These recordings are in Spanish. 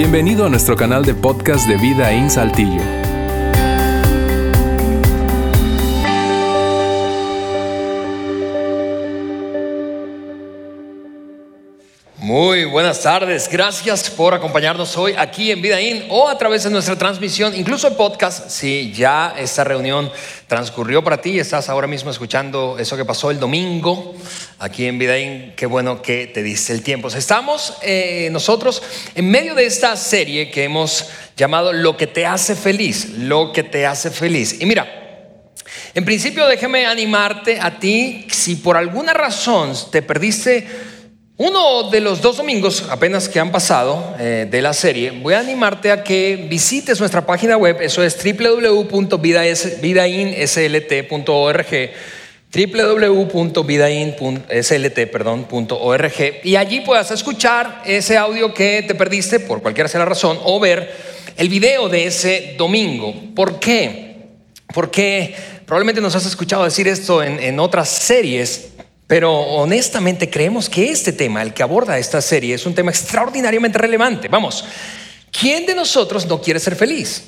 Bienvenido a nuestro canal de podcast de Vida en Saltillo. Muy buenas tardes, gracias por acompañarnos hoy aquí en Vidaín o a través de nuestra transmisión, incluso el podcast. Si ya esta reunión transcurrió para ti, estás ahora mismo escuchando eso que pasó el domingo aquí en Vidaín, qué bueno que te diste el tiempo. Estamos eh, nosotros en medio de esta serie que hemos llamado Lo que te hace feliz, lo que te hace feliz. Y mira, en principio déjeme animarte a ti, si por alguna razón te perdiste uno de los dos domingos apenas que han pasado eh, de la serie, voy a animarte a que visites nuestra página web, eso es www.vidainslt.org www.vidainslt.org y allí puedas escuchar ese audio que te perdiste por cualquier sea la razón o ver el video de ese domingo. ¿Por qué? Porque probablemente nos has escuchado decir esto en, en otras series, pero honestamente creemos que este tema, el que aborda esta serie, es un tema extraordinariamente relevante. Vamos, ¿quién de nosotros no quiere ser feliz?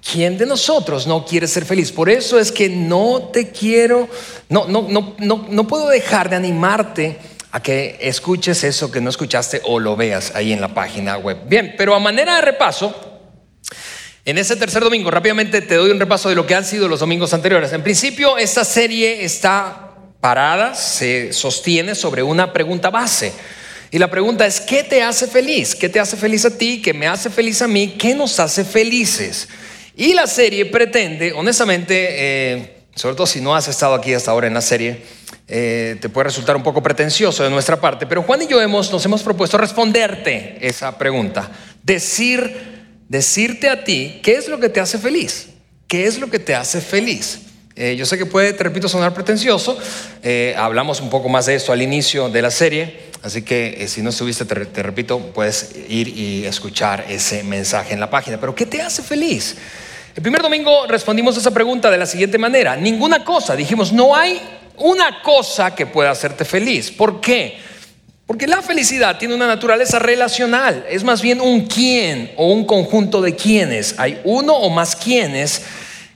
¿Quién de nosotros no quiere ser feliz? Por eso es que no te quiero, no, no, no, no, no puedo dejar de animarte a que escuches eso que no escuchaste o lo veas ahí en la página web. Bien, pero a manera de repaso, en ese tercer domingo, rápidamente te doy un repaso de lo que han sido los domingos anteriores. En principio, esta serie está parada se sostiene sobre una pregunta base. Y la pregunta es, ¿qué te hace feliz? ¿Qué te hace feliz a ti? ¿Qué me hace feliz a mí? ¿Qué nos hace felices? Y la serie pretende, honestamente, eh, sobre todo si no has estado aquí hasta ahora en la serie, eh, te puede resultar un poco pretencioso de nuestra parte, pero Juan y yo hemos, nos hemos propuesto responderte esa pregunta, decir, decirte a ti qué es lo que te hace feliz, qué es lo que te hace feliz. Eh, yo sé que puede, te repito, sonar pretencioso. Eh, hablamos un poco más de esto al inicio de la serie, así que eh, si no estuviste, te, te, repito, puedes ir y escuchar ese mensaje en la página. Pero ¿qué te hace feliz? El primer domingo respondimos a esa pregunta de la siguiente manera. Ninguna cosa, dijimos, no hay una cosa que pueda hacerte feliz. ¿Por qué? Porque la felicidad tiene una naturaleza relacional, es más bien un quién o un conjunto de quienes. Hay uno o más quienes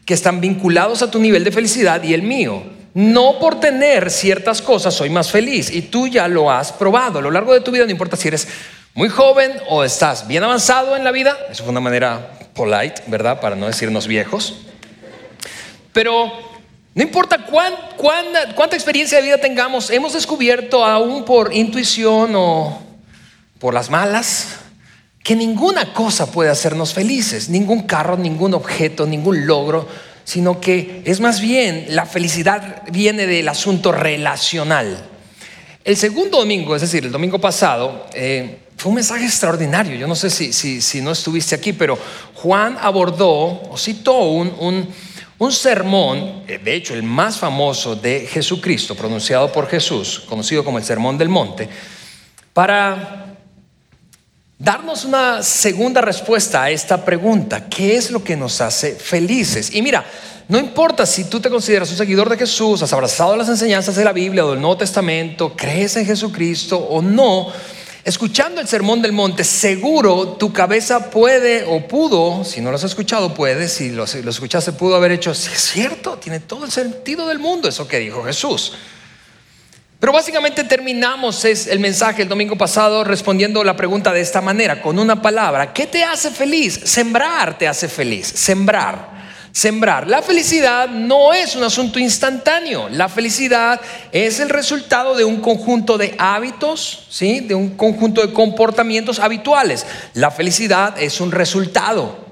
que están vinculados a tu nivel de felicidad y el mío. No por tener ciertas cosas soy más feliz y tú ya lo has probado a lo largo de tu vida, no importa si eres muy joven o estás bien avanzado en la vida, eso fue una manera polite, ¿verdad? Para no decirnos viejos. Pero no importa cuánta experiencia de vida tengamos, hemos descubierto aún por intuición o por las malas, que ninguna cosa puede hacernos felices, ningún carro, ningún objeto, ningún logro, sino que es más bien la felicidad viene del asunto relacional. El segundo domingo, es decir, el domingo pasado, eh, fue un mensaje extraordinario. Yo no sé si, si, no estuviste aquí, pero Juan abordó o citó un, un, un sermón, eh, de hecho el más famoso de Jesucristo, pronunciado por Jesús, conocido como el Sermón del Monte, para darnos una segunda respuesta a esta pregunta. ¿Qué es lo que nos hace felices? Y mira, no importa si tú te consideras un seguidor de Jesús, has abrazado las enseñanzas de la Biblia o del Nuevo Testamento, crees en Jesucristo o no, escuchando el Sermón del Monte, seguro tu cabeza puede o pudo, si no lo has escuchado, puede, si lo, escuchaste, pudo haber hecho, si es cierto, tiene todo el sentido del mundo eso que dijo Jesús. Pero básicamente terminamos el mensaje el domingo pasado respondiendo la pregunta de esta manera, con una palabra. ¿Qué te hace feliz? Sembrar te hace feliz. Sembrar. Sembrar. La felicidad no es un asunto instantáneo. La felicidad es el resultado de un conjunto de hábitos, ¿sí? de un conjunto de comportamientos habituales. La felicidad es un resultado.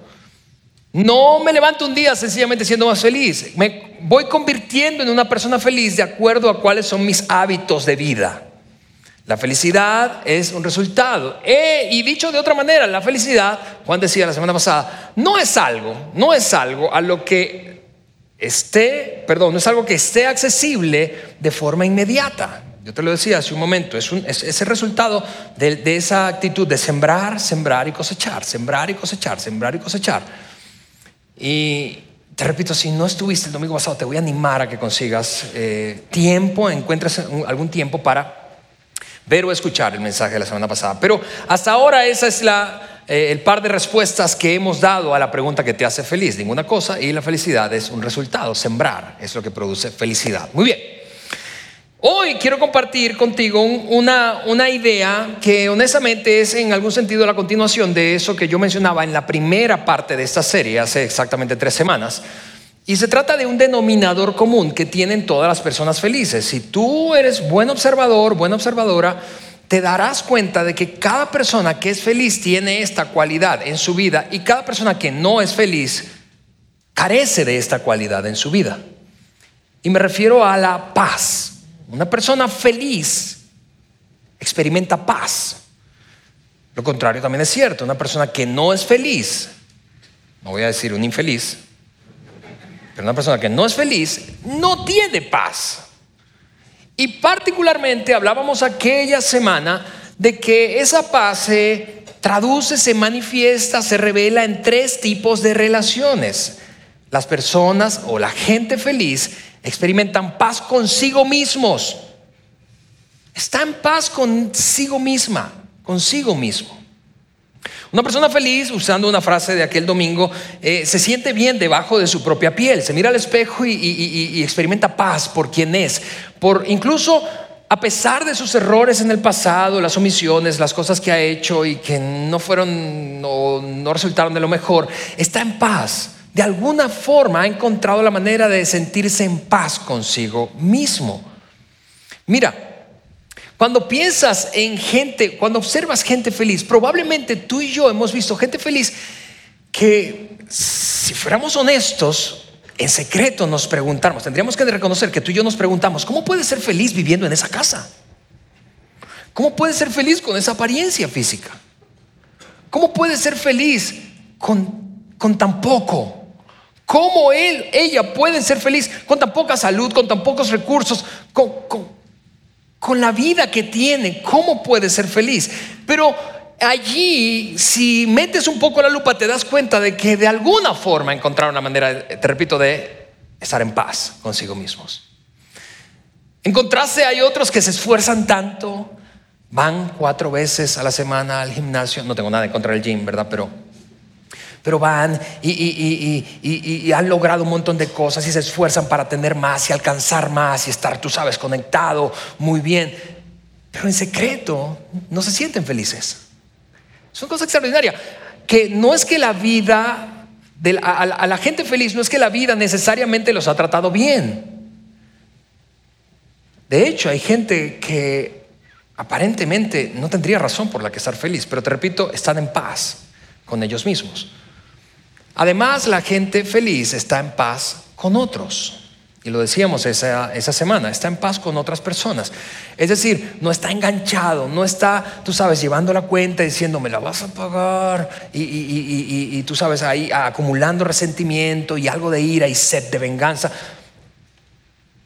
No me levanto un día sencillamente siendo más feliz. Me voy convirtiendo en una persona feliz de acuerdo a cuáles son mis hábitos de vida. La felicidad es un resultado. Eh, y dicho de otra manera, la felicidad, Juan decía la semana pasada, no es algo, no es algo a lo que esté, perdón, no es algo que esté accesible de forma inmediata. Yo te lo decía hace un momento, es, un, el resultado de esa actitud de sembrar, sembrar y cosechar, sembrar y cosechar, sembrar y cosechar. Y te repito, si no estuviste el domingo pasado, te voy a animar a que consigas eh, tiempo, encuentres algún tiempo para ver o escuchar el mensaje de la semana pasada. Pero hasta ahora esa es la, eh, el par de respuestas que hemos dado a la pregunta que te hace feliz. Ninguna cosa y la felicidad es un resultado. Sembrar es lo que produce felicidad. Muy bien. Hoy quiero compartir contigo una, una idea que honestamente es en algún sentido la continuación de eso que yo mencionaba en la primera parte de esta serie hace exactamente tres semanas. Y se trata de un denominador común que tienen todas las personas felices. Si tú eres buen observador, buena observadora, te darás cuenta de que cada persona que es feliz tiene esta cualidad en su vida y cada persona que no es feliz carece de esta cualidad en su vida. Y me refiero a la paz. Una persona feliz experimenta paz. Lo contrario también es cierto. Una persona que no es feliz, no voy a decir un infeliz, pero una persona que no es feliz no tiene paz. Y particularmente hablábamos aquella semana de que esa paz se traduce, se manifiesta, se revela en tres tipos de relaciones. Las personas o la gente feliz experimentan paz consigo mismos. Está en paz consigo misma, consigo mismo. Una persona feliz, usando una frase de aquel domingo, eh, se siente bien debajo de su propia piel, se mira al espejo y, experimenta paz por quien es, por incluso a pesar de sus errores en el pasado, las omisiones, las cosas que ha hecho y que no fueron o no resultaron de lo mejor, está en paz de alguna forma ha encontrado la manera de sentirse en paz consigo mismo. Mira, cuando piensas en gente, cuando observas gente feliz, probablemente tú y yo hemos visto gente feliz que si fuéramos honestos, en secreto nos preguntamos, tendríamos que reconocer que tú y yo nos preguntamos, ¿cómo puedes ser feliz viviendo en esa casa? ¿Cómo puedes ser feliz con esa apariencia física? ¿Cómo puedes ser feliz con, con tan poco? ¿Cómo él, ella puede ser feliz con tan poca salud, con tan pocos recursos, con, con la vida que tiene? ¿Cómo puede ser feliz? Pero allí, si metes un poco la lupa, te das cuenta de que de alguna forma encontraron una manera, te repito, de estar en paz consigo mismos. En contraste, hay otros que se esfuerzan tanto, van cuatro veces a la semana al gimnasio. No tengo nada en contra del gym, ¿verdad? Pero pero van y, han logrado un montón de cosas y se esfuerzan para tener más y alcanzar más y estar, tú sabes, conectado muy bien. Pero en secreto no se sienten felices. Es una cosa extraordinaria. Que no es que la vida, de, a la gente feliz, no es que la vida necesariamente los ha tratado bien. De hecho, hay gente que aparentemente no tendría razón por la que estar feliz, pero te repito, están en paz con ellos mismos. Además, la gente feliz está en paz con otros. Y lo decíamos esa, semana, está en paz con otras personas. Es decir, no está enganchado, no está, tú sabes, llevando la cuenta diciendo, me la vas a pagar. Y, y tú sabes, ahí acumulando resentimiento y algo de ira y sed de venganza.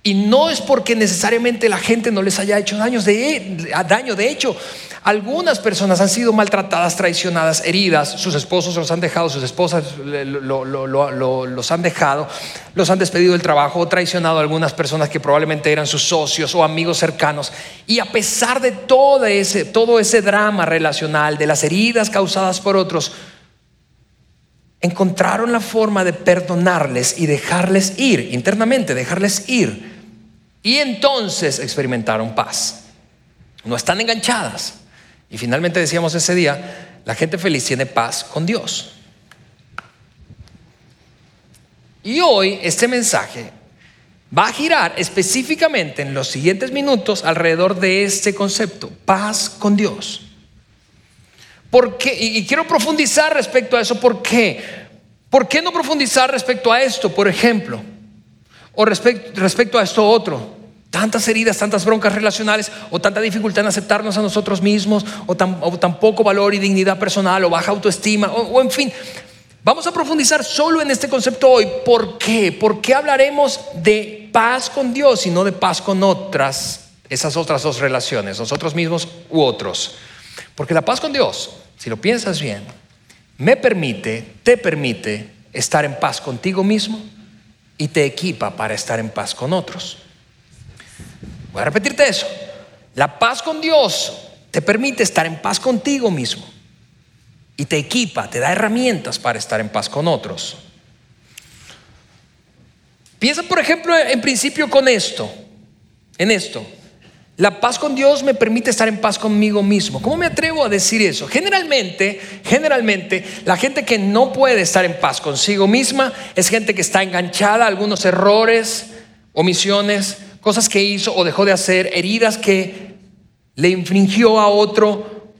Y no es porque necesariamente la gente no les haya hecho daños de, daño. De hecho, algunas personas han sido maltratadas, traicionadas, heridas, sus esposos los han dejado, sus esposas los han dejado, los han despedido del trabajo o traicionado a algunas personas que probablemente eran sus socios o amigos cercanos. Y a pesar de todo ese, todo ese drama relacional, de las heridas causadas por otros, encontraron la forma de perdonarles y dejarles ir, internamente, dejarles ir. Y entonces experimentaron paz. No están enganchadas. Y finalmente decíamos ese día, la gente feliz tiene paz con Dios. Y hoy este mensaje va a girar específicamente en los siguientes minutos alrededor de este concepto, paz con Dios. ¿Por qué? Y, quiero profundizar respecto a eso. ¿Por qué? ¿Por qué no profundizar respecto a esto, por ejemplo? O respecto, respecto a esto otro tantas heridas, tantas broncas relacionales o tanta dificultad en aceptarnos a nosotros mismos o tan, poco valor y dignidad personal o baja autoestima o, en fin. Vamos a profundizar solo en este concepto hoy. ¿Por qué? ¿Por qué hablaremos de paz con Dios y no de paz con otras, esas otras dos relaciones, nosotros mismos u otros? Porque la paz con Dios, si lo piensas bien, me permite, te permite estar en paz contigo mismo y te equipa para estar en paz con otros. Voy a repetirte eso. La paz con Dios te permite estar en paz contigo mismo y te equipa, te da herramientas para estar en paz con otros. Piensa, por ejemplo, en principio con esto, en esto. La paz con Dios me permite estar en paz conmigo mismo. ¿Cómo me atrevo a decir eso? Generalmente, generalmente, la gente que no puede estar en paz consigo misma es gente que está enganchada a algunos errores, omisiones, cosas que hizo o dejó de hacer, heridas que le infringió a otro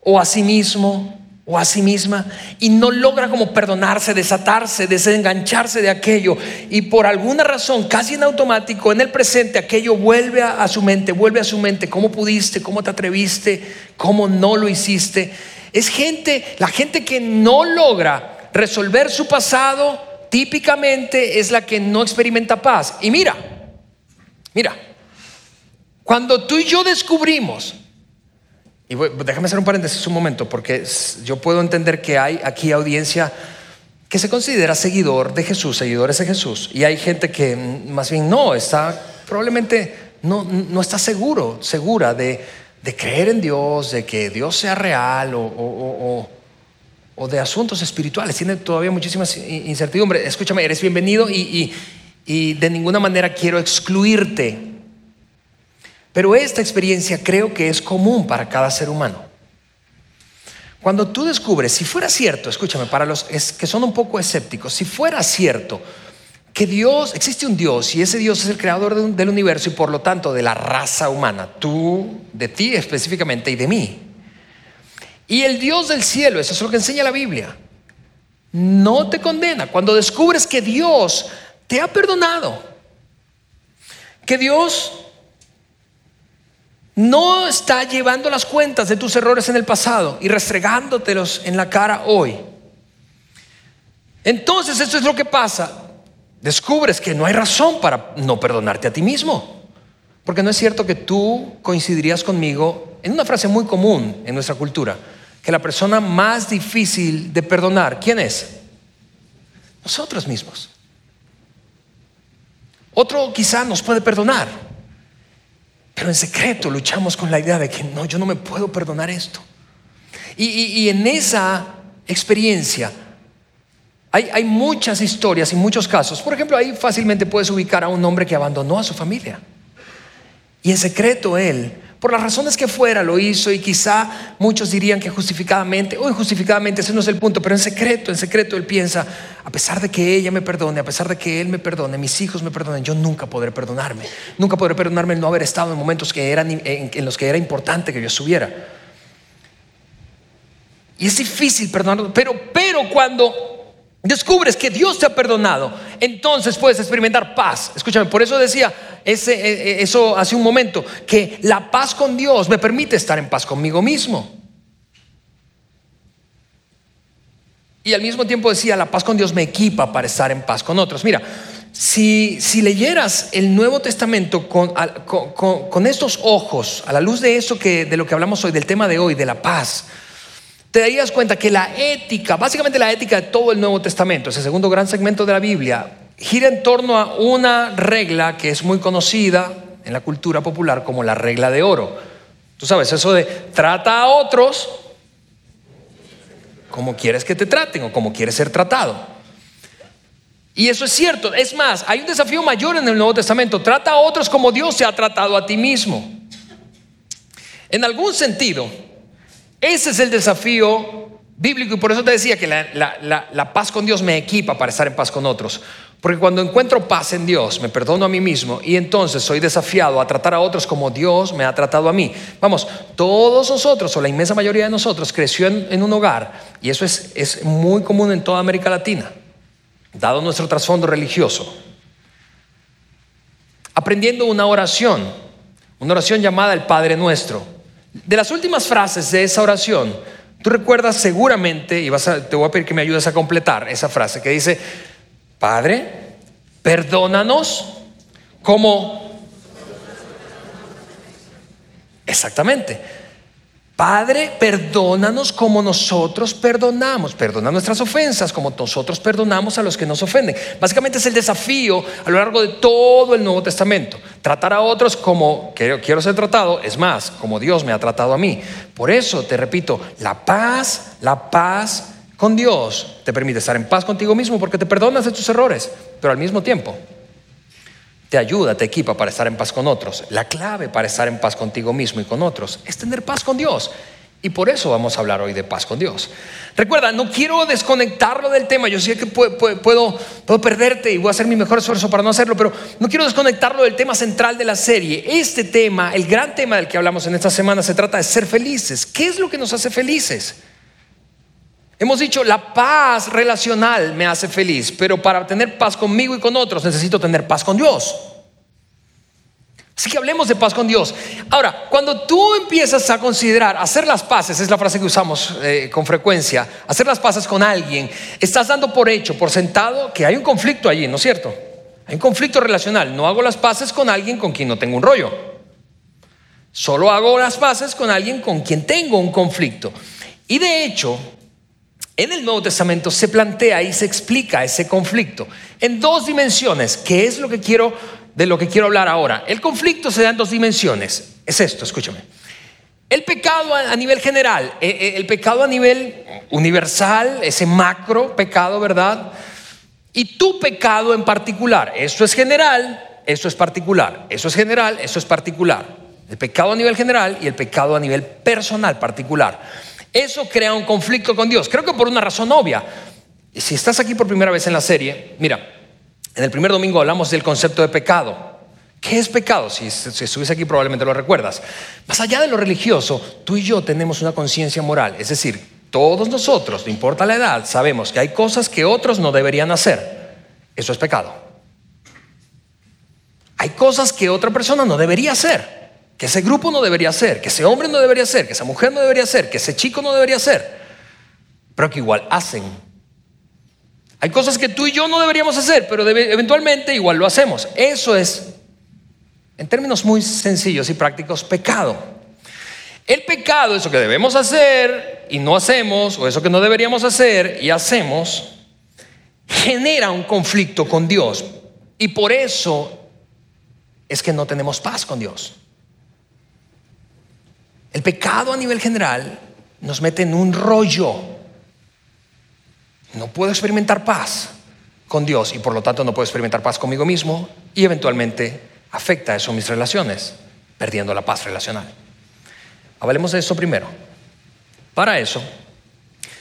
o a sí mismo o a sí misma y no logra como perdonarse, desatarse, desengancharse de aquello y por alguna razón, casi en automático, en el presente, aquello vuelve a, su mente, vuelve a su mente, ¿cómo pudiste? ¿Cómo te atreviste? ¿Cómo no lo hiciste? Es gente, la gente que no logra resolver su pasado, típicamente es la que no experimenta paz. Y mira, mira, cuando tú y yo descubrimos y déjame hacer un paréntesis un momento, porque yo puedo entender que hay aquí audiencia que se considera seguidor de Jesús, seguidores de Jesús, y hay gente que más bien no, está probablemente no, no está seguro, segura de, de, creer en Dios, de que Dios sea real o, o, o, de asuntos espirituales. Tiene todavía muchísima incertidumbre. Escúchame, eres bienvenido y, y de ninguna manera quiero excluirte pero esta experiencia creo que es común para cada ser humano. Cuando tú descubres, si fuera cierto, escúchame, para los que son un poco escépticos, si fuera cierto que Dios, existe un Dios y ese Dios es el creador del universo y por lo tanto de la raza humana, tú, de ti específicamente y de mí. Y el Dios del cielo, eso es lo que enseña la Biblia, no te condena. Cuando descubres que Dios te ha perdonado, que Dios no está llevando las cuentas de tus errores en el pasado y restregándotelos en la cara hoy. Entonces esto es lo que pasa. Descubres que no hay razón para no perdonarte a ti mismo. Porque no es cierto que tú coincidirías conmigo en una frase muy común en nuestra cultura, que la persona más difícil de perdonar, ¿quién es? Nosotros mismos. Otro quizá nos puede perdonar, pero en secreto luchamos con la idea de que no, yo no me puedo perdonar esto. Y, en esa experiencia hay, hay, muchas historias y muchos casos. Por ejemplo, ahí fácilmente puedes ubicar a un hombre que abandonó a su familia. Y en secreto él por las razones que fuera lo hizo y quizá muchos dirían que justificadamente o injustificadamente, ese no es el punto, pero en secreto, en secreto él piensa, a pesar de que ella me perdone, a pesar de que él me perdone, mis hijos me perdonen, yo nunca podré perdonarme, nunca podré perdonarme el no haber estado en momentos que eran, en, los que era importante que yo estuviera. Y es difícil perdonarlo, pero, pero cuando descubres que Dios te ha perdonado, entonces puedes experimentar paz. Escúchame, por eso decía ese, e, e, eso hace un momento, que la paz con Dios me permite estar en paz conmigo mismo. Y al mismo tiempo decía, la paz con Dios me equipa para estar en paz con otros. Mira, si, si leyeras el Nuevo Testamento con, con, estos ojos, a la luz de eso que, de lo que hablamos hoy, del tema de hoy, de la paz, te darías cuenta que la ética, básicamente la ética de todo el Nuevo Testamento, ese segundo gran segmento de la Biblia, gira en torno a una regla que es muy conocida en la cultura popular como la regla de oro. Tú sabes, eso de trata a otros como quieres que te traten o como quieres ser tratado. Y eso es cierto. Es más, hay un desafío mayor en el Nuevo Testamento. Trata a otros como Dios se ha tratado a ti mismo. En algún sentido, ese es el desafío bíblico y por eso te decía que la, paz con Dios me equipa para estar en paz con otros. Porque cuando encuentro paz en Dios, me perdono a mí mismo y entonces soy desafiado a tratar a otros como Dios me ha tratado a mí. Vamos, todos nosotros o la inmensa mayoría de nosotros creció en, un hogar y eso es, es muy común en toda América Latina, dado nuestro trasfondo religioso. Aprendiendo una oración, una oración llamada el Padre Nuestro de las últimas frases de esa oración, tú recuerdas seguramente, y vas te voy a pedir que me ayudes a completar esa frase que dice, Padre, perdónanos como... Exactamente. Padre, perdónanos como nosotros perdonamos. Perdona nuestras ofensas como nosotros perdonamos a los que nos ofenden. Básicamente es el desafío a lo largo de todo el Nuevo Testamento. Tratar a otros como quiero ser tratado, es más, como Dios me ha tratado a mí. Por eso te repito, la paz, la paz con Dios te permite estar en paz contigo mismo porque te perdonas de tus errores, pero al mismo tiempo te ayuda, te equipa para estar en paz con otros. La clave para estar en paz contigo mismo y con otros es tener paz con Dios. Y por eso vamos a hablar hoy de paz con Dios. Recuerda, no quiero desconectarlo del tema. Yo sé que puedo, puedo, perderte y voy a hacer mi mejor esfuerzo para no hacerlo, pero no quiero desconectarlo del tema central de la serie. Este tema, el gran tema del que hablamos en esta semana, se trata de ser felices. ¿Qué es lo que nos hace felices? Hemos dicho, la paz relacional me hace feliz, pero para tener paz conmigo y con otros necesito tener paz con Dios. Así que hablemos de paz con Dios. Ahora, cuando tú empiezas a considerar hacer las paces, es la frase que usamos eh, con frecuencia, hacer las paces con alguien, estás dando por hecho, por sentado, que hay un conflicto allí, ¿no es cierto? Hay un conflicto relacional. No hago las paces con alguien con quien no tengo un rollo. Solo hago las paces con alguien con quien tengo un conflicto. Y de hecho, en el Nuevo Testamento se plantea y se explica ese conflicto en dos dimensiones, que es lo que quiero de lo que quiero hablar ahora. El conflicto se da en dos dimensiones. Es esto, escúchame. El pecado a nivel general, eh, eh, el pecado a nivel universal, ese macro pecado, ¿verdad? Y tu pecado en particular. Esto es general, eso es particular. Eso es general, eso es particular. El pecado a nivel general y el pecado a nivel personal particular. Eso crea un conflicto con Dios. Creo que por una razón obvia. Si estás aquí por primera vez en la serie, mira, en el primer domingo hablamos del concepto de pecado. ¿Qué es pecado? Si, si estuviste aquí probablemente lo recuerdas. Más allá de lo religioso, tú y yo tenemos una conciencia moral. Es decir, todos nosotros, no importa la edad, sabemos que hay cosas que otros no deberían hacer. Eso es pecado. Hay cosas que otra persona no debería hacer que ese grupo no debería ser, que ese hombre no debería ser, que esa mujer no debería ser, que ese chico no debería ser, pero que igual hacen. Hay cosas que tú y yo no deberíamos hacer, pero eventualmente igual lo hacemos. Eso es, en términos muy sencillos y prácticos, pecado. El pecado, eso que debemos hacer y no hacemos, o eso que no deberíamos hacer y hacemos, genera un conflicto con Dios. Y por eso es que no tenemos paz con Dios. El pecado a nivel general nos mete en un rollo. No puedo experimentar paz con Dios y por lo tanto no puedo experimentar paz conmigo mismo y eventualmente afecta eso mis relaciones, perdiendo la paz relacional. Hablemos de eso primero. Para eso,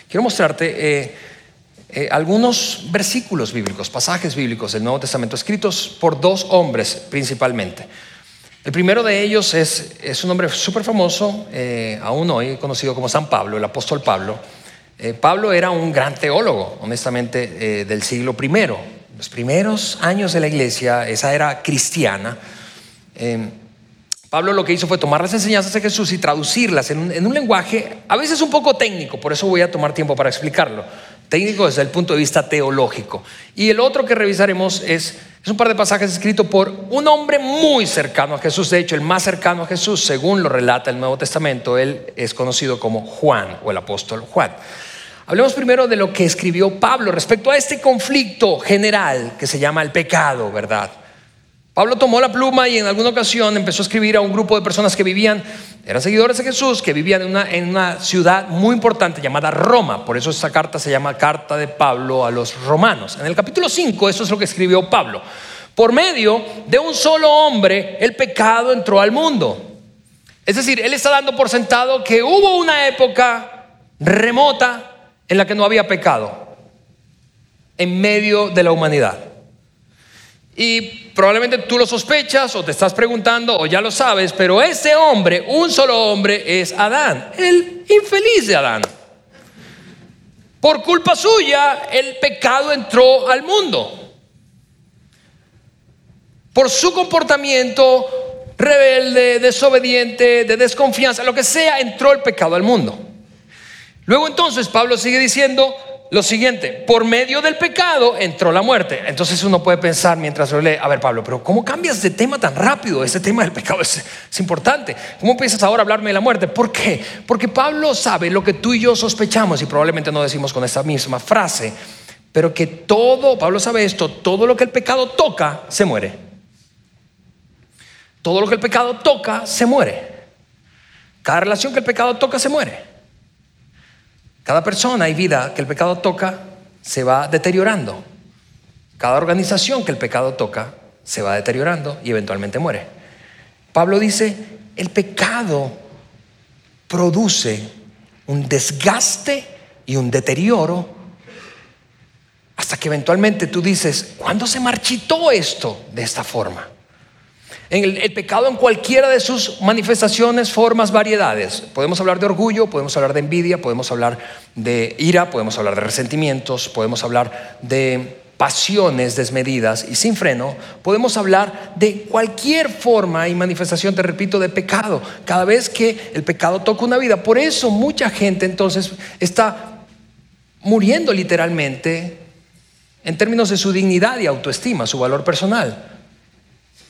quiero mostrarte eh, eh, algunos versículos bíblicos, pasajes bíblicos del Nuevo Testamento escritos por dos hombres principalmente. El primero de ellos es, un hombre súper famoso, eh, aún hoy conocido como San Pablo, el apóstol Pablo. Eh, Pablo era un gran teólogo, honestamente, eh, del siglo I. Los primeros años de la iglesia, esa era cristiana. Pablo lo que hizo fue tomar las enseñanzas de Jesús y traducirlas en un, en un lenguaje a veces un poco técnico, por eso voy a tomar tiempo para explicarlo. Técnico desde el punto de vista teológico. Y el otro que revisaremos es es un par de pasajes escritos por un hombre muy cercano a Jesús, de hecho el más cercano a Jesús, según lo relata el Nuevo Testamento, él es conocido como Juan o el apóstol Juan. Hablemos primero de lo que escribió Pablo respecto a este conflicto general que se llama el pecado, ¿verdad? Pablo tomó la pluma y en alguna ocasión empezó a escribir a un grupo de personas que vivían, eran seguidores de Jesús, que vivían en una, en una ciudad muy importante llamada Roma. Por eso esta carta se llama Carta de Pablo a los Romanos. En el capítulo 5, eso es lo que escribió Pablo. Por medio de un solo hombre, el pecado entró al mundo. Es decir, él está dando por sentado que hubo una época remota en la que no había pecado en medio de la humanidad. Y probablemente tú lo sospechas o te estás preguntando o ya lo sabes, pero ese hombre, un solo hombre, es Adán, el infeliz de Adán. Por culpa suya, el pecado entró al mundo. Por su comportamiento rebelde, desobediente, de desconfianza, lo que sea, entró el pecado al mundo. Luego entonces Pablo sigue diciendo, lo siguiente, por medio del pecado entró la muerte. Entonces uno puede pensar mientras lo lee, a ver Pablo, pero ¿cómo cambias de tema tan rápido? Ese tema del pecado es, es, importante. ¿Cómo empiezas ahora a hablarme de la muerte? ¿Por qué? Porque Pablo sabe lo que tú y yo sospechamos y probablemente no decimos con esta misma frase, pero que todo, Pablo sabe esto, todo lo que el pecado toca se muere. Todo lo que el pecado toca se muere. Cada relación que el pecado toca se muere. Cada persona y vida que el pecado toca se va deteriorando. Cada organización que el pecado toca se va deteriorando y eventualmente muere. Pablo dice, el pecado produce un desgaste y un deterioro hasta que eventualmente tú dices, ¿cuándo se marchitó esto de esta forma? El, pecado en cualquiera de sus manifestaciones, formas, variedades. Podemos hablar de orgullo, podemos hablar de envidia, podemos hablar de ira, podemos hablar de resentimientos, podemos hablar de pasiones desmedidas y sin freno, podemos hablar de cualquier forma y manifestación, te repito, de pecado. Cada vez que el pecado toca una vida, por eso mucha gente entonces está muriendo literalmente en términos de su dignidad y autoestima, su valor personal.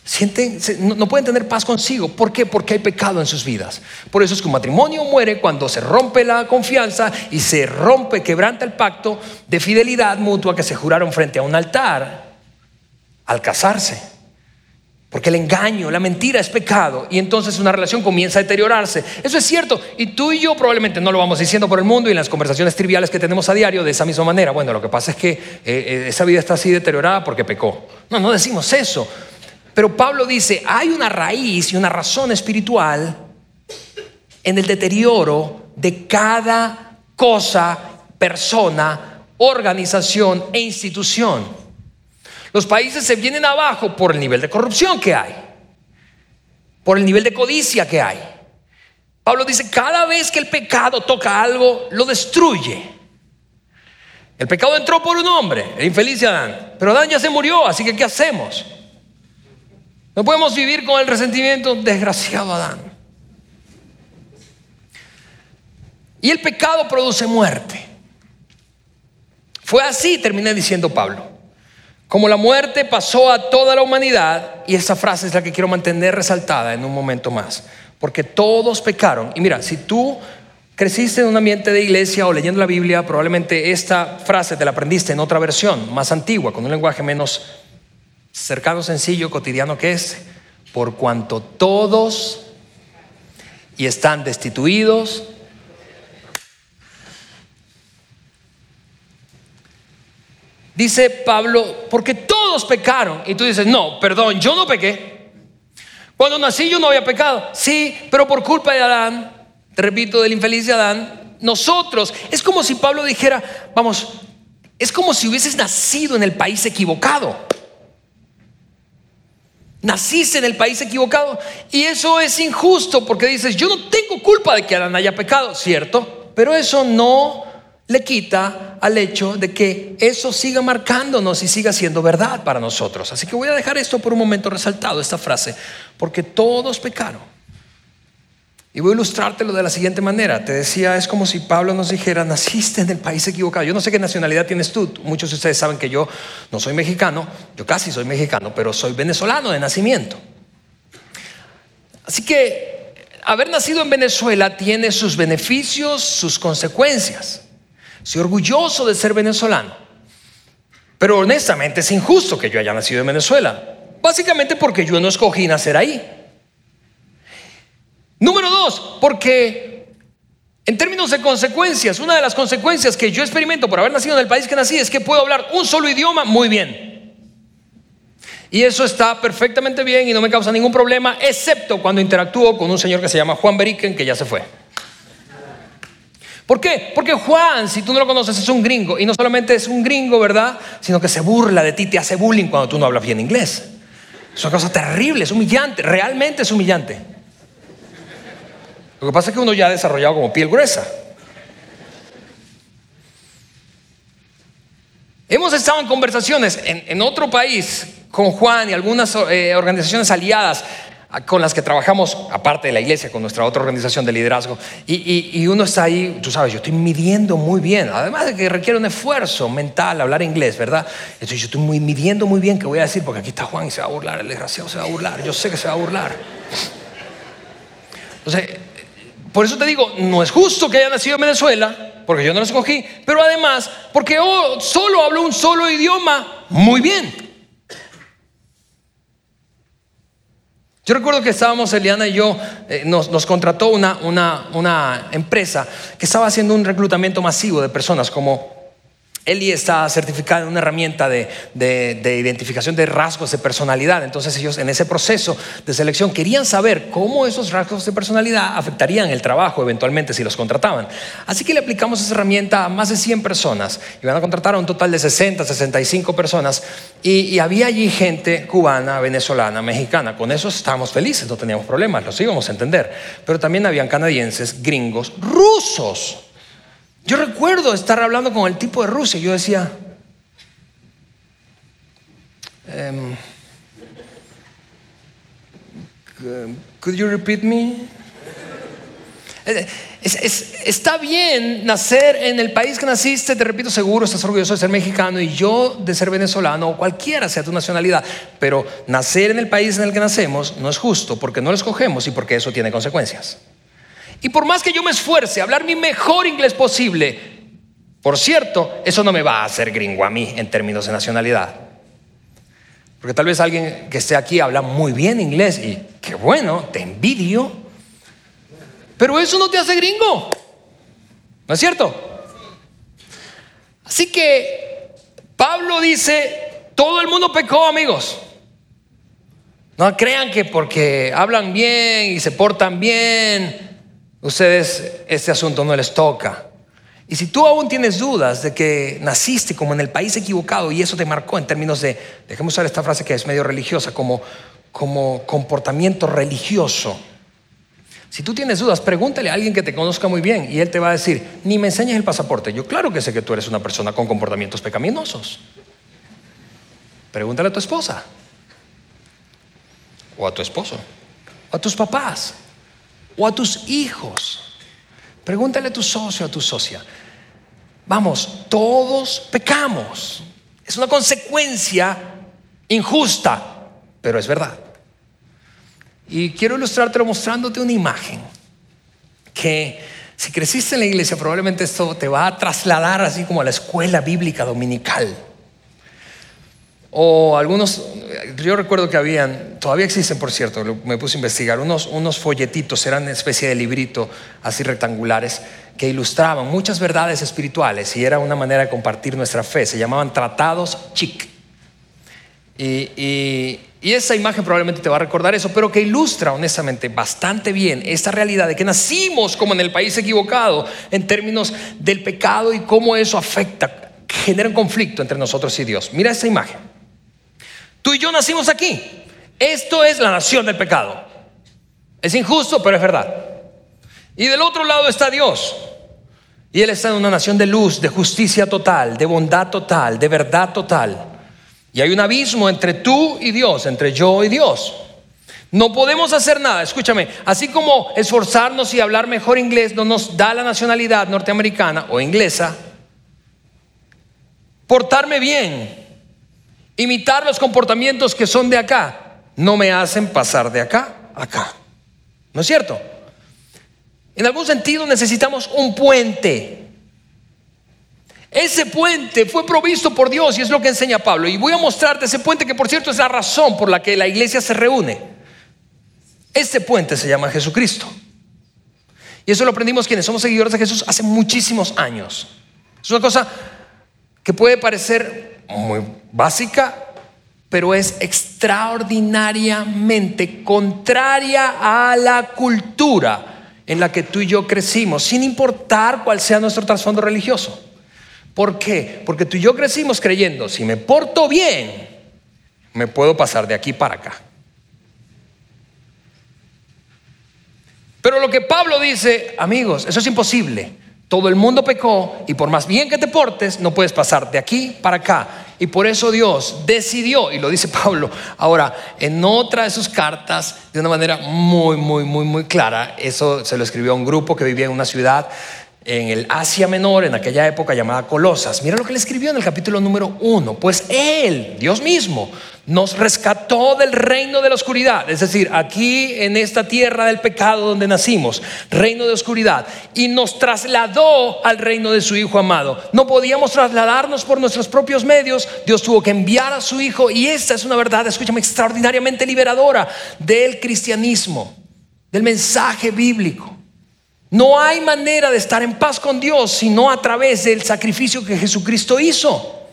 Sienten, no pueden tener paz consigo. ¿Por qué? Porque hay pecado en sus vidas. Por eso es que un matrimonio muere cuando se rompe la confianza y se rompe, quebranta el pacto de fidelidad mutua que se juraron frente a un altar al casarse. Porque el engaño, la mentira es pecado y entonces una relación comienza a deteriorarse. Eso es cierto. Y tú y yo probablemente no lo vamos diciendo por el mundo y en las conversaciones triviales que tenemos a diario de esa misma manera. Bueno, lo que pasa es que eh, eh, esa vida está así deteriorada porque pecó. No, no decimos eso. Pero Pablo dice, hay una raíz y una razón espiritual en el deterioro de cada cosa, persona, organización e institución. Los países se vienen abajo por el nivel de corrupción que hay, por el nivel de codicia que hay. Pablo dice, cada vez que el pecado toca algo, lo destruye. El pecado entró por un hombre, el infeliz Adán, pero Adán ya se murió, así que ¿qué hacemos? No podemos vivir con el resentimiento, desgraciado Adán. Y el pecado produce muerte. Fue así, terminé diciendo Pablo. Como la muerte pasó a toda la humanidad, y esa frase es la que quiero mantener resaltada en un momento más, porque todos pecaron. Y mira, si tú creciste en un ambiente de iglesia o leyendo la Biblia, probablemente esta frase te la aprendiste en otra versión, más antigua, con un lenguaje menos cercano, sencillo, cotidiano que es, por cuanto todos y están destituidos. Dice Pablo, porque todos pecaron. Y tú dices, no, perdón, yo no pequé. Cuando nací yo no había pecado. Sí, pero por culpa de Adán, te repito, del infeliz de Adán, nosotros, es como si Pablo dijera, vamos, es como si hubieses nacido en el país equivocado. Naciste en el país equivocado y eso es injusto porque dices, yo no tengo culpa de que Adán haya pecado, ¿cierto? Pero eso no le quita al hecho de que eso siga marcándonos y siga siendo verdad para nosotros. Así que voy a dejar esto por un momento resaltado, esta frase, porque todos pecaron y voy a ilustrártelo de la siguiente manera. Te decía, es como si Pablo nos dijera, naciste en el país equivocado. Yo no sé qué nacionalidad tienes tú. Muchos de ustedes saben que yo no soy mexicano, yo casi soy mexicano, pero soy venezolano de nacimiento. Así que haber nacido en Venezuela tiene sus beneficios, sus consecuencias. Soy orgulloso de ser venezolano. Pero honestamente es injusto que yo haya nacido en Venezuela. Básicamente porque yo no escogí nacer ahí. Número dos, porque en términos de consecuencias, una de las consecuencias que yo experimento por haber nacido en el país que nací es que puedo hablar un solo idioma muy bien. Y eso está perfectamente bien y no me causa ningún problema, excepto cuando interactúo con un señor que se llama Juan Beriken, que ya se fue. ¿Por qué? Porque Juan, si tú no lo conoces, es un gringo. Y no solamente es un gringo, ¿verdad? Sino que se burla de ti, te hace bullying cuando tú no hablas bien inglés. Es una cosa terrible, es humillante, realmente es humillante. Lo que pasa es que uno ya ha desarrollado como piel gruesa. Hemos estado en conversaciones en, otro país con Juan y algunas eh, organizaciones aliadas con las que trabajamos, aparte de la iglesia, con nuestra otra organización de liderazgo, y, uno está ahí, tú sabes, yo estoy midiendo muy bien, además de que requiere un esfuerzo mental hablar inglés, ¿verdad? Entonces yo estoy muy, midiendo muy bien qué voy a decir, porque aquí está Juan y se va a burlar, el desgraciado se va a burlar, yo sé que se va a burlar. Entonces, por eso te digo, no es justo que haya nacido en Venezuela, porque yo no lo escogí, pero además porque yo solo hablo un solo idioma muy bien. Yo recuerdo que estábamos, Eliana y yo, eh, nos, contrató una, una, una empresa que estaba haciendo un reclutamiento masivo de personas como Eli está certificada en una herramienta de, identificación de rasgos de personalidad. Entonces ellos en ese proceso de selección querían saber cómo esos rasgos de personalidad afectarían el trabajo eventualmente si los contrataban. Así que le aplicamos esa herramienta a más de 100 personas. Y van a contratar a un total de 60, 65 personas. Y, y había allí gente cubana, venezolana, mexicana. Con eso estábamos felices, no teníamos problemas, los íbamos a entender. Pero también habían canadienses, gringos, rusos. Yo recuerdo estar hablando con el tipo de Rusia yo decía, um, could you repeat me? está bien nacer en el país que naciste, te repito, seguro estás orgulloso de ser mexicano y yo de ser venezolano o cualquiera sea tu nacionalidad, pero nacer en el país en el que nacemos no es justo porque no lo escogemos y porque eso tiene consecuencias. Y por más que yo me esfuerce a hablar mi mejor inglés posible, por cierto, eso no me va a hacer gringo a mí en términos de nacionalidad. Porque tal vez alguien que esté aquí habla muy bien inglés y qué bueno, te envidio. Pero eso no te hace gringo. ¿No es cierto? Así que Pablo dice, todo el mundo pecó, amigos. No crean que porque hablan bien y se portan bien, ustedes este asunto no les toca. Y si tú aún tienes dudas de que naciste como en el país equivocado y eso te marcó en términos de, dejemos usar esta frase que es medio religiosa, como, como comportamiento religioso. Si tú tienes dudas, pregúntale a alguien que te conozca muy bien y él te va a decir, ni me enseñes el pasaporte. Yo claro que sé que tú eres una persona con comportamientos pecaminosos. Pregúntale a tu esposa, o a tu esposo, o a tus papás o a tus hijos. Pregúntale a tu socio, a tu socia. Vamos, todos pecamos. Es una consecuencia injusta, pero es verdad. Y quiero ilustrártelo mostrándote una imagen que si creciste en la iglesia probablemente esto te va a trasladar así como a la escuela bíblica dominical. O algunos, yo recuerdo que habían, todavía existen por cierto, me puse a investigar, unos, unos folletitos, eran una especie de librito así rectangulares que ilustraban muchas verdades espirituales y era una manera de compartir nuestra fe, se llamaban tratados chic. Y, y esa imagen probablemente te va a recordar eso, pero que ilustra honestamente bastante bien esta realidad de que nacimos como en el país equivocado en términos del pecado y cómo eso afecta, genera un conflicto entre nosotros y Dios. Mira esa imagen. Tú y yo nacimos aquí. Esto es la nación del pecado. Es injusto, pero es verdad. Y del otro lado está Dios. Y Él está en una nación de luz, de justicia total, de bondad total, de verdad total. Y hay un abismo entre tú y Dios, entre yo y Dios. No podemos hacer nada, escúchame, así como esforzarnos y hablar mejor inglés no nos da la nacionalidad norteamericana o inglesa, portarme bien Imitar los comportamientos que son de acá no me hacen pasar de acá a acá. ¿No es cierto? En algún sentido necesitamos un puente. Ese puente fue provisto por Dios y es lo que enseña Pablo. Y voy a mostrarte ese puente que por cierto es la razón por la que la iglesia se reúne. Este puente se llama Jesucristo. Y eso lo aprendimos quienes somos seguidores de Jesús hace muchísimos años. Es una cosa que puede parecer muy básica, pero es extraordinariamente contraria a la cultura en la que tú y yo crecimos, sin importar cuál sea nuestro trasfondo religioso. ¿Por qué? Porque tú y yo crecimos creyendo, si me porto bien, me puedo pasar de aquí para acá. Pero lo que Pablo dice, amigos, eso es imposible. Todo el mundo pecó y por más bien que te portes, no puedes pasar de aquí para acá. Y por eso Dios decidió, y lo dice Pablo ahora en otra de sus cartas, de una manera muy, muy, muy, muy clara, eso se lo escribió a un grupo que vivía en una ciudad en el Asia Menor, en aquella época llamada Colosas. Mira lo que le escribió en el capítulo número uno. Pues Él, Dios mismo, nos rescató del reino de la oscuridad, es decir, aquí en esta tierra del pecado donde nacimos, reino de oscuridad, y nos trasladó al reino de su Hijo amado. No podíamos trasladarnos por nuestros propios medios, Dios tuvo que enviar a su Hijo, y esta es una verdad, escúchame, extraordinariamente liberadora del cristianismo, del mensaje bíblico. No hay manera de estar en paz con Dios sino a través del sacrificio que Jesucristo hizo.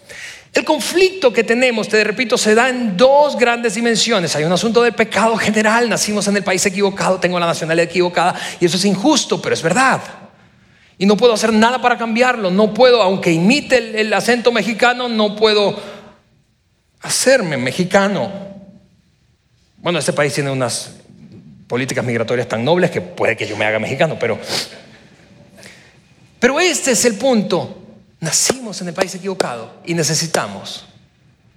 El conflicto que tenemos, te repito, se da en dos grandes dimensiones. Hay un asunto del pecado general, nacimos en el país equivocado, tengo la nacionalidad equivocada y eso es injusto, pero es verdad. Y no puedo hacer nada para cambiarlo, no puedo, aunque imite el, acento mexicano, no puedo hacerme mexicano. Bueno, este país tiene unas políticas migratorias tan nobles que puede que yo me haga mexicano, pero, pero este es el punto. Nacimos en el país equivocado y necesitamos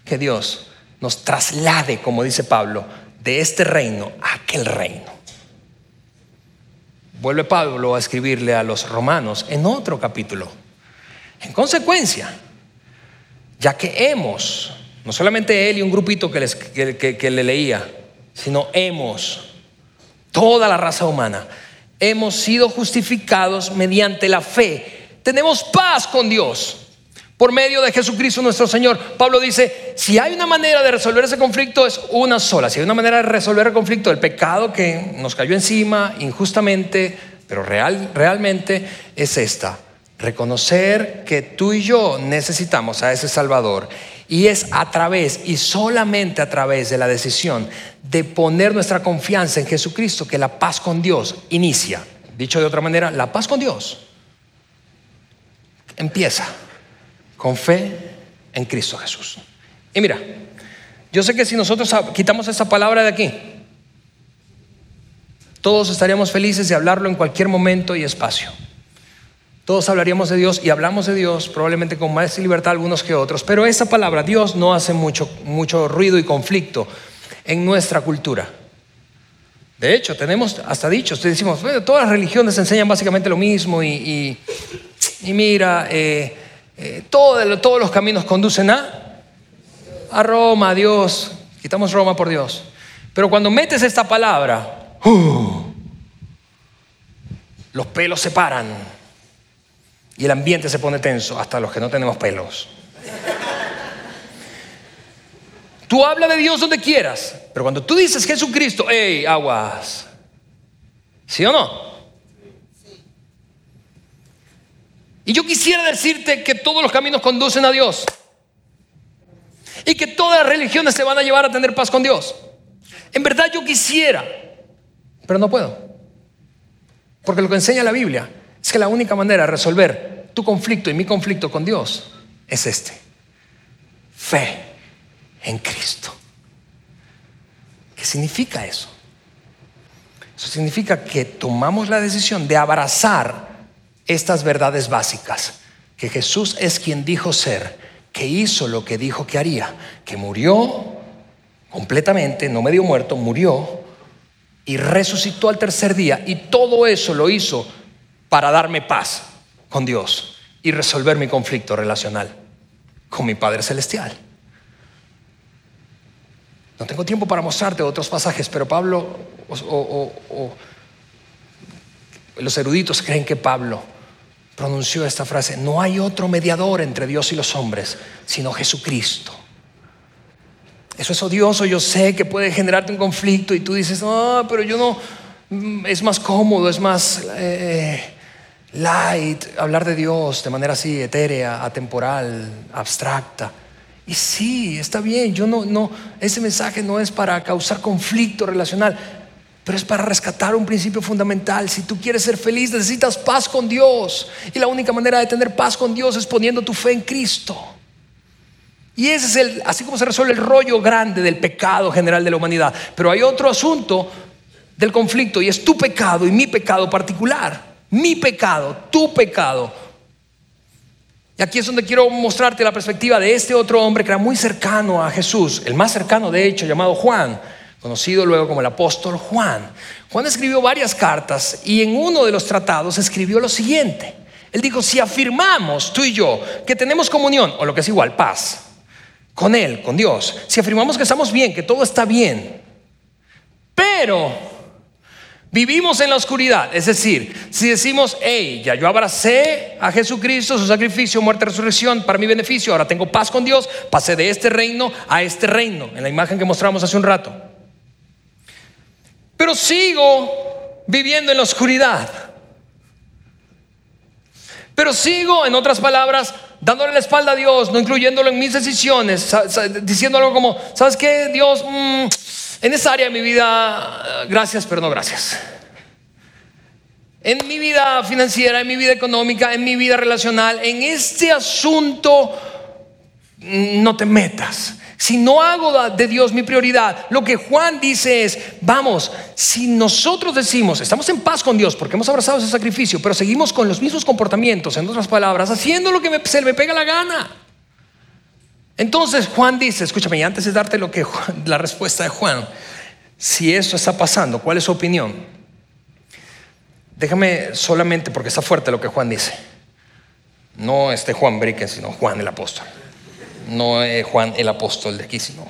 que Dios nos traslade, como dice Pablo, de este reino a aquel reino. Vuelve Pablo a escribirle a los romanos en otro capítulo. En consecuencia, ya que hemos, no solamente él y un grupito que, le leía, sino hemos toda la raza humana, hemos sido justificados mediante la fe. Tenemos paz con Dios por medio de Jesucristo nuestro Señor. Pablo dice, si hay una manera de resolver ese conflicto es una sola. Si hay una manera de resolver el conflicto del pecado que nos cayó encima injustamente, pero real, realmente es esta. Reconocer que tú y yo necesitamos a ese Salvador y es a través y solamente a través de la decisión de poner nuestra confianza en Jesucristo que la paz con Dios inicia. Dicho de otra manera, la paz con Dios empieza con fe en Cristo Jesús. Y mira, yo sé que si nosotros quitamos esa palabra de aquí, todos estaríamos felices de hablarlo en cualquier momento y espacio. Todos hablaríamos de Dios y hablamos de Dios probablemente con más libertad algunos que otros, pero esa palabra Dios no hace mucho, mucho ruido y conflicto en nuestra cultura. De hecho, tenemos hasta dichos, decimos, todas las religiones enseñan básicamente lo mismo y, mira, eh, eh, todos los caminos conducen a, a Roma, a Dios, quitamos Roma por Dios. Pero cuando metes esta palabra, ¡uh! los pelos se paran y el ambiente se pone tenso, hasta los que no tenemos pelos. Tú habla de Dios donde quieras, pero cuando tú dices Jesucristo, hey, aguas. ¿Sí o no? Y yo quisiera decirte que todos los caminos conducen a Dios. Y que todas las religiones se van a llevar a tener paz con Dios. En verdad yo quisiera, pero no puedo. Porque lo que enseña la Biblia es que la única manera de resolver tu conflicto y mi conflicto con Dios es este. Fe en Cristo. ¿Qué significa eso? Eso significa que tomamos la decisión de abrazar estas verdades básicas. Que Jesús es quien dijo ser, que hizo lo que dijo que haría, que murió completamente, no medio muerto, murió y resucitó al tercer día. Y todo eso lo hizo para darme paz con Dios y resolver mi conflicto relacional con mi Padre Celestial. No tengo tiempo para mostrarte otros pasajes, pero Pablo o, los eruditos creen que Pablo pronunció esta frase, no hay otro mediador entre Dios y los hombres, sino Jesucristo. Eso es odioso, yo sé que puede generarte un conflicto y tú dices, no, pero yo no, mm, es más cómodo, es más... Eh, light, hablar de Dios de manera así etérea, atemporal, abstracta. Y sí, está bien, yo no, no, ese mensaje no es para causar conflicto relacional, pero es para rescatar un principio fundamental. Si tú quieres ser feliz, necesitas paz con Dios. Y la única manera de tener paz con Dios es poniendo tu fe en Cristo. Y ese es el, así como se resuelve el rollo grande del pecado general de la humanidad. Pero hay otro asunto del conflicto y es tu pecado y mi pecado particular mi pecado, tu pecado. Aquí es donde quiero mostrarte la perspectiva de este otro hombre que era muy cercano a Jesús, el más cercano de hecho, llamado Juan, conocido luego como el apóstol Juan. Juan escribió varias cartas y en uno de los tratados escribió lo siguiente. Él dijo, si afirmamos tú y yo que tenemos comunión, o lo que es igual, paz, con Él, con Dios, si afirmamos que estamos bien, que todo está bien, pero vivimos en la oscuridad, es decir, si decimos, hey, ya yo abracé a Jesucristo, su sacrificio, muerte, resurrección, para mi beneficio, ahora tengo paz con Dios, pasé de este reino a este reino, en la imagen que mostramos hace un rato. Pero sigo viviendo en la oscuridad. Pero sigo, en otras palabras, dándole la espalda a Dios, no incluyéndolo en mis decisiones, diciendo algo como, ¿sabes qué, Dios? Mm, en esa área de mi vida, gracias, pero no gracias. En mi vida financiera, en mi vida económica, en mi vida relacional, en este asunto, no te metas. Si no hago de Dios mi prioridad, lo que Juan dice es, vamos, si nosotros decimos, estamos en paz con Dios porque hemos abrazado ese sacrificio, pero seguimos con los mismos comportamientos, en otras palabras, haciendo lo que se me pega la gana. Entonces Juan dice, escúchame, y antes de darte lo que la respuesta de Juan, si eso está pasando, ¿cuál es su opinión? Déjame solamente, porque está fuerte lo que Juan dice. No este Juan Brique, sino Juan el apóstol no es Juan el apóstol de aquí, sino...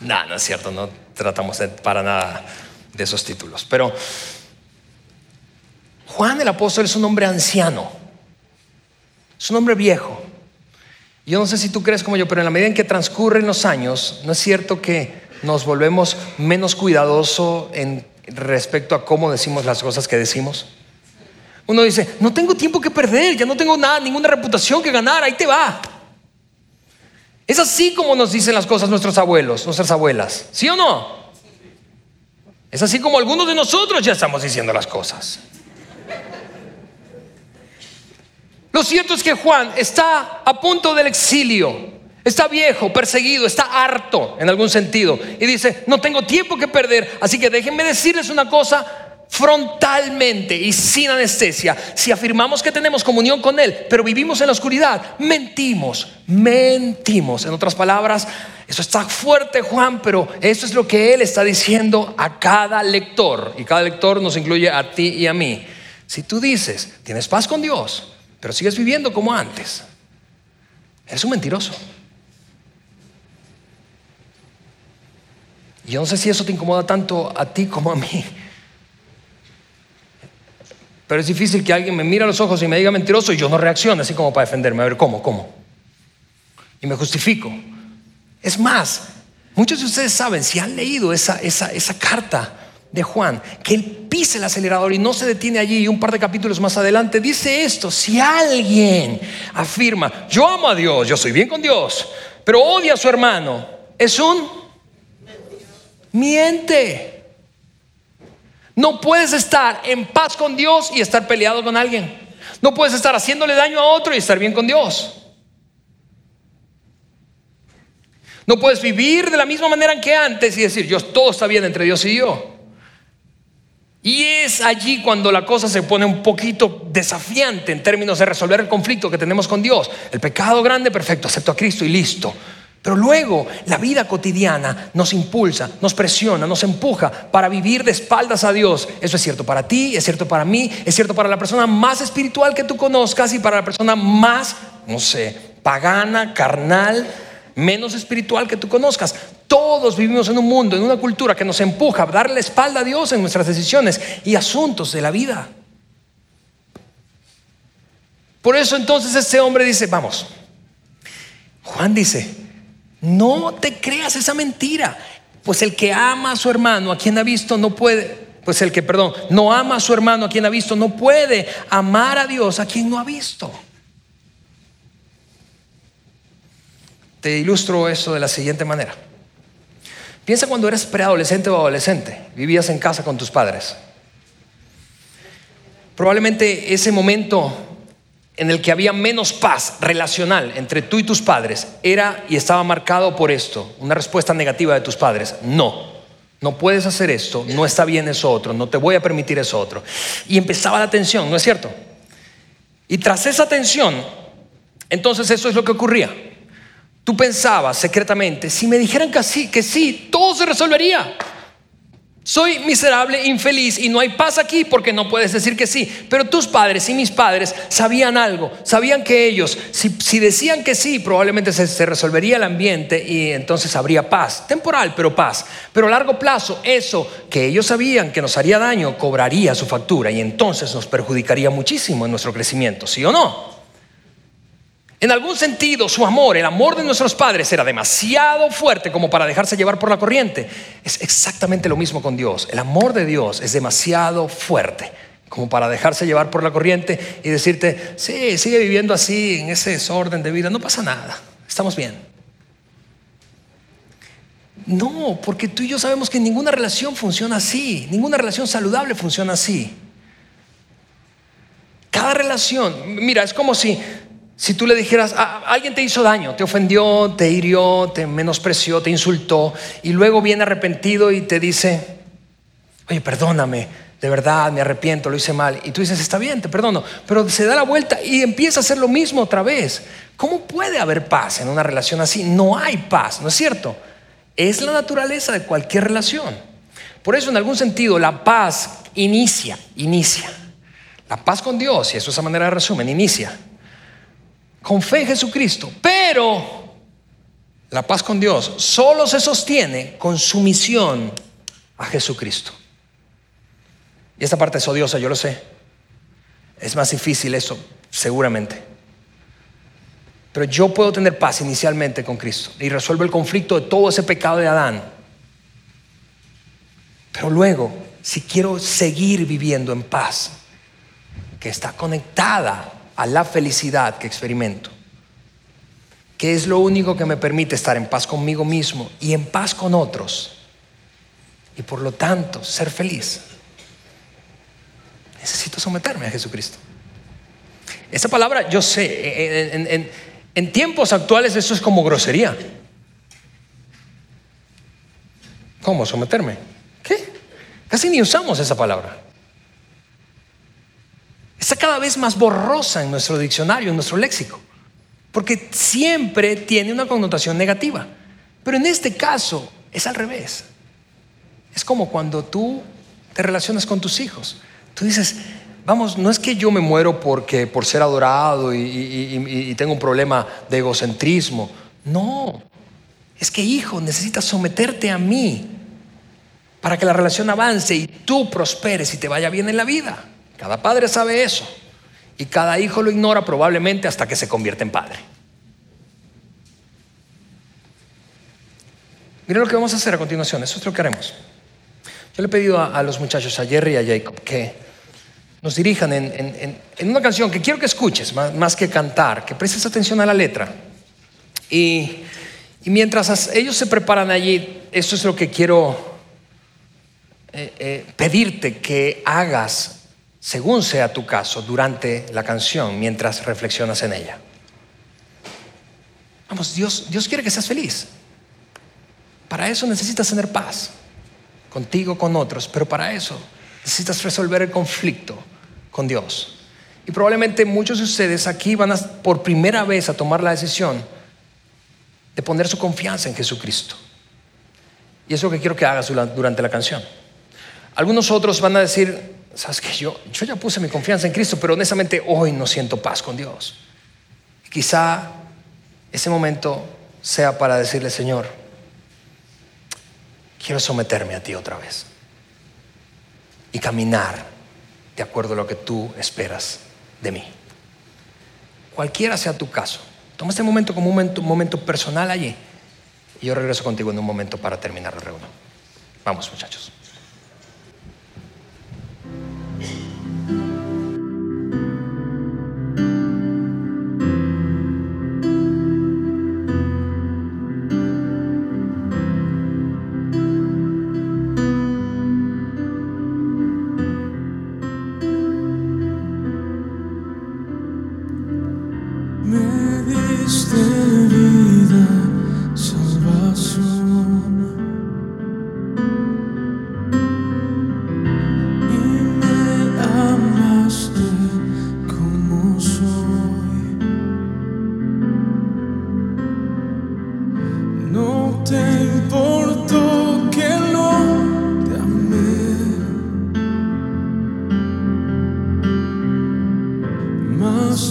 No, no es cierto, no tratamos para nada de esos títulos. Pero Juan el apóstol es un hombre anciano, es un hombre viejo. Yo no sé si tú crees como yo, pero en la medida en que transcurren los años, ¿no es cierto que nos volvemos menos cuidadosos en respecto a cómo decimos las cosas que decimos? Uno dice, no tengo tiempo que perder, ya no tengo nada, ninguna reputación que ganar, ahí te va. Es así como nos dicen las cosas nuestros abuelos, nuestras abuelas. ¿Sí o no? Es así como algunos de nosotros ya estamos diciendo las cosas. Lo cierto es que Juan está a punto del exilio. Está viejo, perseguido, está harto en algún sentido. Y dice, no tengo tiempo que perder, así que déjenme decirles una cosa frontalmente y sin anestesia, si afirmamos que tenemos comunión con Él, pero vivimos en la oscuridad, mentimos, mentimos. En otras palabras, eso está fuerte, Juan, pero eso es lo que Él está diciendo a cada lector. Y cada lector nos incluye a ti y a mí. Si tú dices, tienes paz con Dios, pero sigues viviendo como antes, eres un mentiroso. Y yo no sé si eso te incomoda tanto a ti como a mí. Pero es difícil que alguien me mire a los ojos y me diga mentiroso y yo no reaccione así como para defenderme. A ver, ¿cómo? ¿Cómo? Y me justifico. Es más, muchos de ustedes saben, si han leído esa, esa, esa carta de Juan, que él pisa el acelerador y no se detiene allí y un par de capítulos más adelante dice esto, si alguien afirma, yo amo a Dios, yo soy bien con Dios, pero odia a su hermano, es un miente. No puedes estar en paz con Dios y estar peleado con alguien. No puedes estar haciéndole daño a otro y estar bien con Dios. No puedes vivir de la misma manera que antes y decir, yo todo está bien entre Dios y yo. Y es allí cuando la cosa se pone un poquito desafiante en términos de resolver el conflicto que tenemos con Dios. El pecado grande, perfecto, acepto a Cristo y listo. Pero luego la vida cotidiana nos impulsa, nos presiona, nos empuja para vivir de espaldas a Dios. Eso es cierto para ti, es cierto para mí, es cierto para la persona más espiritual que tú conozcas y para la persona más, no sé, pagana, carnal, menos espiritual que tú conozcas. Todos vivimos en un mundo, en una cultura que nos empuja a darle la espalda a Dios en nuestras decisiones y asuntos de la vida. Por eso entonces este hombre dice, vamos, Juan dice, no te creas esa mentira. Pues el que ama a su hermano, a quien ha visto, no puede. Pues el que, perdón, no ama a su hermano, a quien ha visto, no puede amar a Dios, a quien no ha visto. Te ilustro eso de la siguiente manera. Piensa cuando eres preadolescente o adolescente, vivías en casa con tus padres. Probablemente ese momento en el que había menos paz relacional entre tú y tus padres era y estaba marcado por esto, una respuesta negativa de tus padres. No, no puedes hacer esto, no está bien eso otro, no te voy a permitir eso otro. Y empezaba la tensión, ¿no es cierto? Y tras esa tensión Entonces eso es lo que ocurría. Tú pensabas secretamente, si me dijeran que sí, que sí, todo se resolvería. Soy miserable, infeliz y no hay paz aquí porque no puedes decir que sí. Pero tus padres y mis padres sabían algo, sabían que ellos, si, decían que sí, probablemente se, se, resolvería el ambiente y entonces habría paz. Temporal, pero paz. Pero a largo plazo, eso que ellos sabían que nos haría daño, cobraría su factura y entonces nos perjudicaría muchísimo en nuestro crecimiento, ¿sí o no? En algún sentido, su amor, el amor de nuestros padres era demasiado fuerte como para dejarse llevar por la corriente. Es exactamente lo mismo con Dios. El amor de Dios es demasiado fuerte como para dejarse llevar por la corriente y decirte, sí, sigue viviendo así, en ese desorden de vida, no pasa nada, estamos bien. No, porque tú y yo sabemos que ninguna relación funciona así, ninguna relación saludable funciona así. Cada relación, mira, es como si si tú le dijeras, ah, alguien te hizo daño, te ofendió, te hirió, te menospreció, te insultó, y luego viene arrepentido y te dice, oye, perdóname, de verdad, me arrepiento, lo hice mal. Y tú dices, está bien, te perdono, pero se da la vuelta y empieza a hacer lo mismo otra vez. ¿Cómo puede haber paz en una relación así? No hay paz, ¿no es cierto? Es la naturaleza de cualquier relación. Por eso, en algún sentido, la paz inicia, inicia. La paz con Dios, y eso es la manera de resumen, inicia con fe en Jesucristo. Pero la paz con Dios solo se sostiene con sumisión a Jesucristo. Y esta parte es odiosa, yo lo sé. Es más difícil eso, seguramente. Pero yo puedo tener paz inicialmente con Cristo y resuelvo el conflicto de todo ese pecado de Adán. Pero luego, si quiero seguir viviendo en paz, que está conectada a la felicidad que experimento, que es lo único que me permite estar en paz conmigo mismo y en paz con otros, y por lo tanto ser feliz. Necesito someterme a Jesucristo. Esa palabra, yo sé, en, tiempos actuales eso es como grosería. ¿Cómo someterme? ¿Qué? Casi ni usamos esa palabra está cada vez más borrosa en nuestro diccionario, en nuestro léxico, porque siempre tiene una connotación negativa. Pero en este caso es al revés. Es como cuando tú te relacionas con tus hijos. Tú dices, vamos, no es que yo me muero porque por ser adorado y, y tengo un problema de egocentrismo. No, es que hijo, necesitas someterte a mí para que la relación avance y tú prosperes y te vaya bien en la vida. Cada padre sabe eso. Y cada hijo lo ignora probablemente hasta que se convierte en padre. Miren lo que vamos a hacer a continuación. Eso es lo que haremos. Yo le he pedido a, los muchachos, a Jerry y a Jacob, que nos dirijan en, una canción que quiero que escuches, más, que cantar, que prestes atención a la letra. Y, mientras ellos se preparan allí, eso es lo que quiero eh, eh, pedirte que hagas según sea tu caso, durante la canción, mientras reflexionas en ella. Vamos, Dios, Dios quiere que seas feliz. Para eso necesitas tener paz, contigo, con otros, pero para eso necesitas resolver el conflicto con Dios. Y probablemente muchos de ustedes aquí van a, por primera vez a tomar la decisión de poner su confianza en Jesucristo. Y es lo que quiero que hagas durante la canción. Algunos otros van a decir, sabes que yo, yo ya puse mi confianza en Cristo, pero honestamente hoy no siento paz con Dios. Quizá ese momento sea para decirle, Señor, quiero someterme a ti otra vez y caminar de acuerdo a lo que tú esperas de mí. Cualquiera sea tu caso, toma este momento como un momento, un momento personal allí y yo regreso contigo en un momento para terminar la reunión. Vamos muchachos.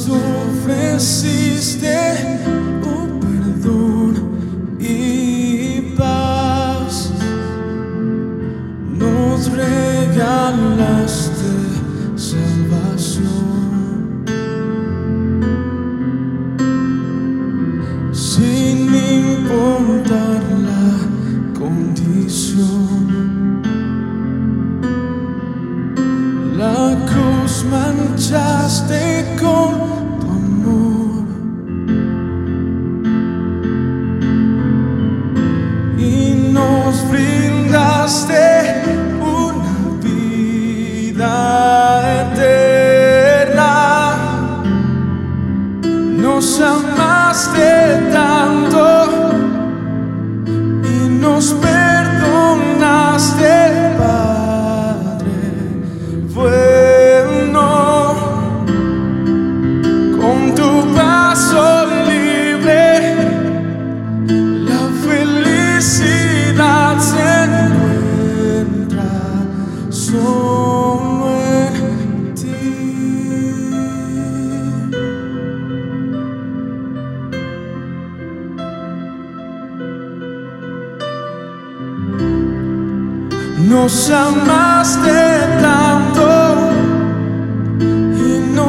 sofresiste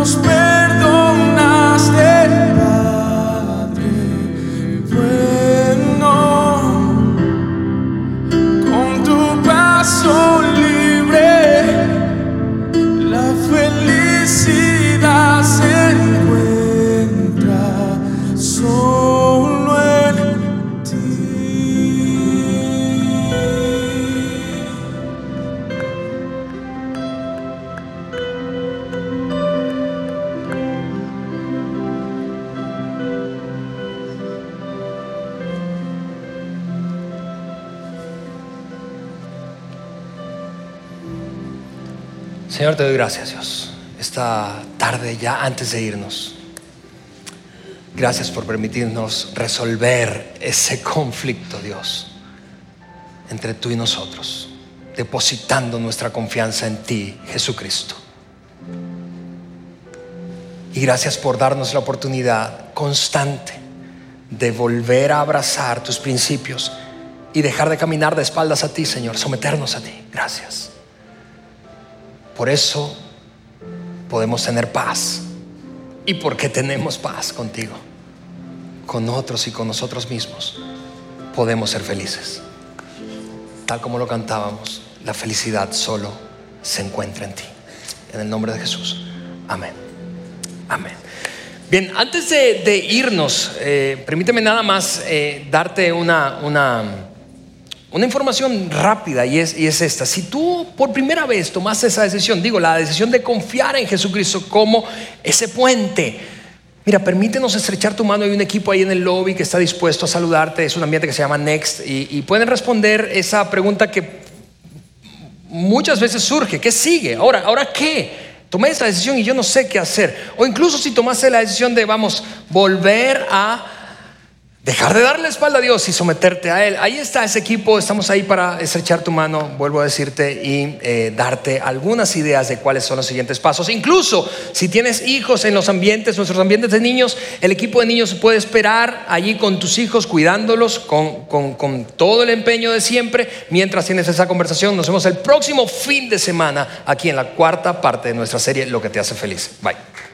y irnos. Gracias por permitirnos resolver ese conflicto, Dios, entre tú y nosotros, depositando nuestra confianza en ti, Jesucristo. Y gracias por darnos la oportunidad constante de volver a abrazar tus principios y dejar de caminar de espaldas a ti, Señor, someternos a ti. Gracias. Por eso podemos tener paz. Y porque tenemos paz contigo, con otros y con nosotros mismos, podemos ser felices. Tal como lo cantábamos, la felicidad solo se encuentra en ti. En el nombre de Jesús. Amén. Amén. Bien, antes de, irnos, eh, permíteme nada más eh, darte una, una, una información rápida y es, y es esta. Si tú por primera vez tomaste esa decisión, digo, la decisión de confiar en Jesucristo como ese puente, mira, permítenos estrechar tu mano. Hay un equipo ahí en el lobby que está dispuesto a saludarte. Es un ambiente que se llama Next y, y pueden responder esa pregunta que muchas veces surge. ¿Qué sigue? Ahora, ¿ahora qué? Tomé esta decisión y yo no sé qué hacer. O incluso si tomaste la decisión de, vamos, volver a dejar de darle espalda a Dios y someterte a Él. Ahí está ese equipo, estamos ahí para estrechar tu mano, vuelvo a decirte, y eh, darte algunas ideas de cuáles son los siguientes pasos. Incluso si tienes hijos en los ambientes, nuestros ambientes de niños, el equipo de niños puede esperar allí con tus hijos, cuidándolos con, con, con todo el empeño de siempre, mientras tienes esa conversación. Nos vemos el próximo fin de semana aquí en la cuarta parte de nuestra serie, Lo que te hace feliz. Bye.